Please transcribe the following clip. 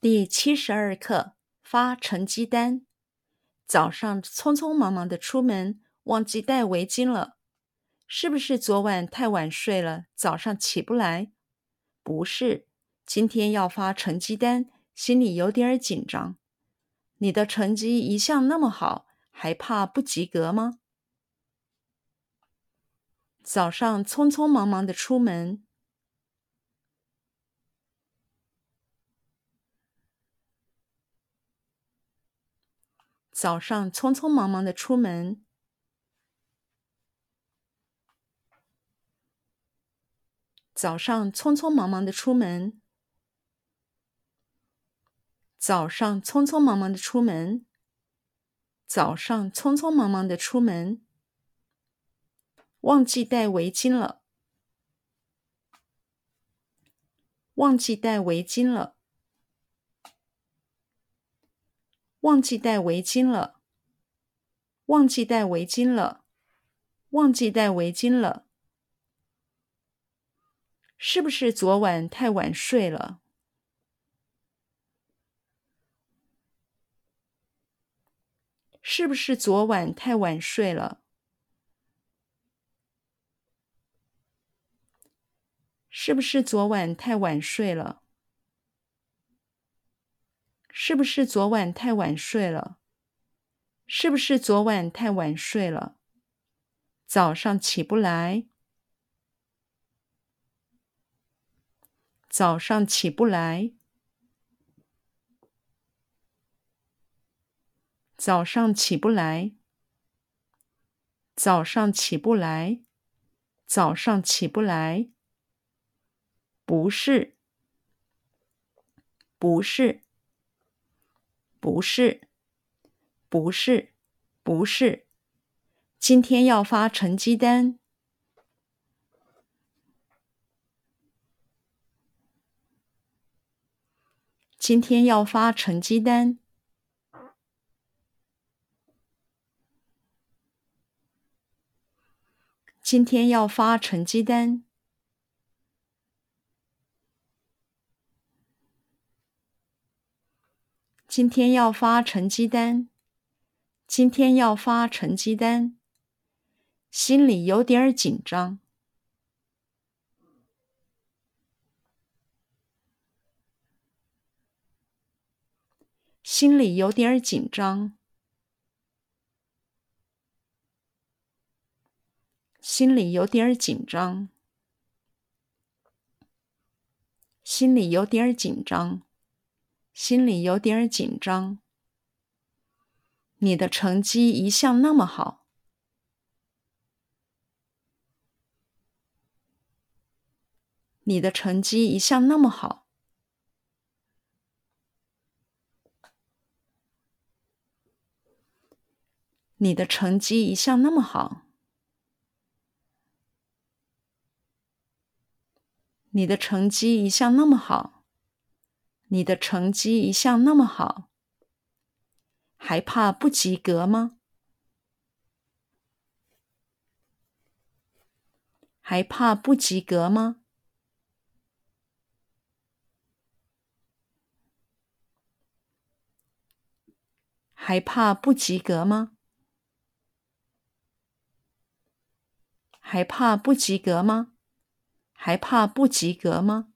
第七十二课发成绩单。早上匆匆忙忙的出门，忘记带围巾了。是不是昨晚太晚睡了，早上起不来？不是，今天要发成绩单，心里有点紧张。你的成绩一向那么好，还怕不及格吗？早上匆匆忙忙的出门。早上匆匆忙忙的出门。早上匆匆忙忙的出门。早上匆匆忙忙的出门。早上匆匆忙忙的出门。忘记带围巾了。忘记带围巾了。忘记带围巾了，忘记带围巾了，忘记带围巾了。是不是昨晚太晚睡了？是不是昨晚太晚睡了？是不是昨晚太晚睡了？是不是昨晚太晚睡了？是不是昨晚太晚睡了？早上起不来。早上起不来。早上起不来。早上起不来。早上起不来。不是。不是。不是，不是，不是，今天要发成绩单。今天要发成绩单。今天要发成绩单。今天要发成绩单，今天要发成绩单，心里有点紧张，心里有点紧张，心里有点紧张，心里有点紧张。心里有点紧张。你的成绩一向那么好。你的成绩一向那么好。你的成绩一向那么好。你的成绩一向那么好。你的成绩一向那么好，还怕不及格吗？还怕不及格吗？还怕不及格吗？还怕不及格吗？还怕不及格吗？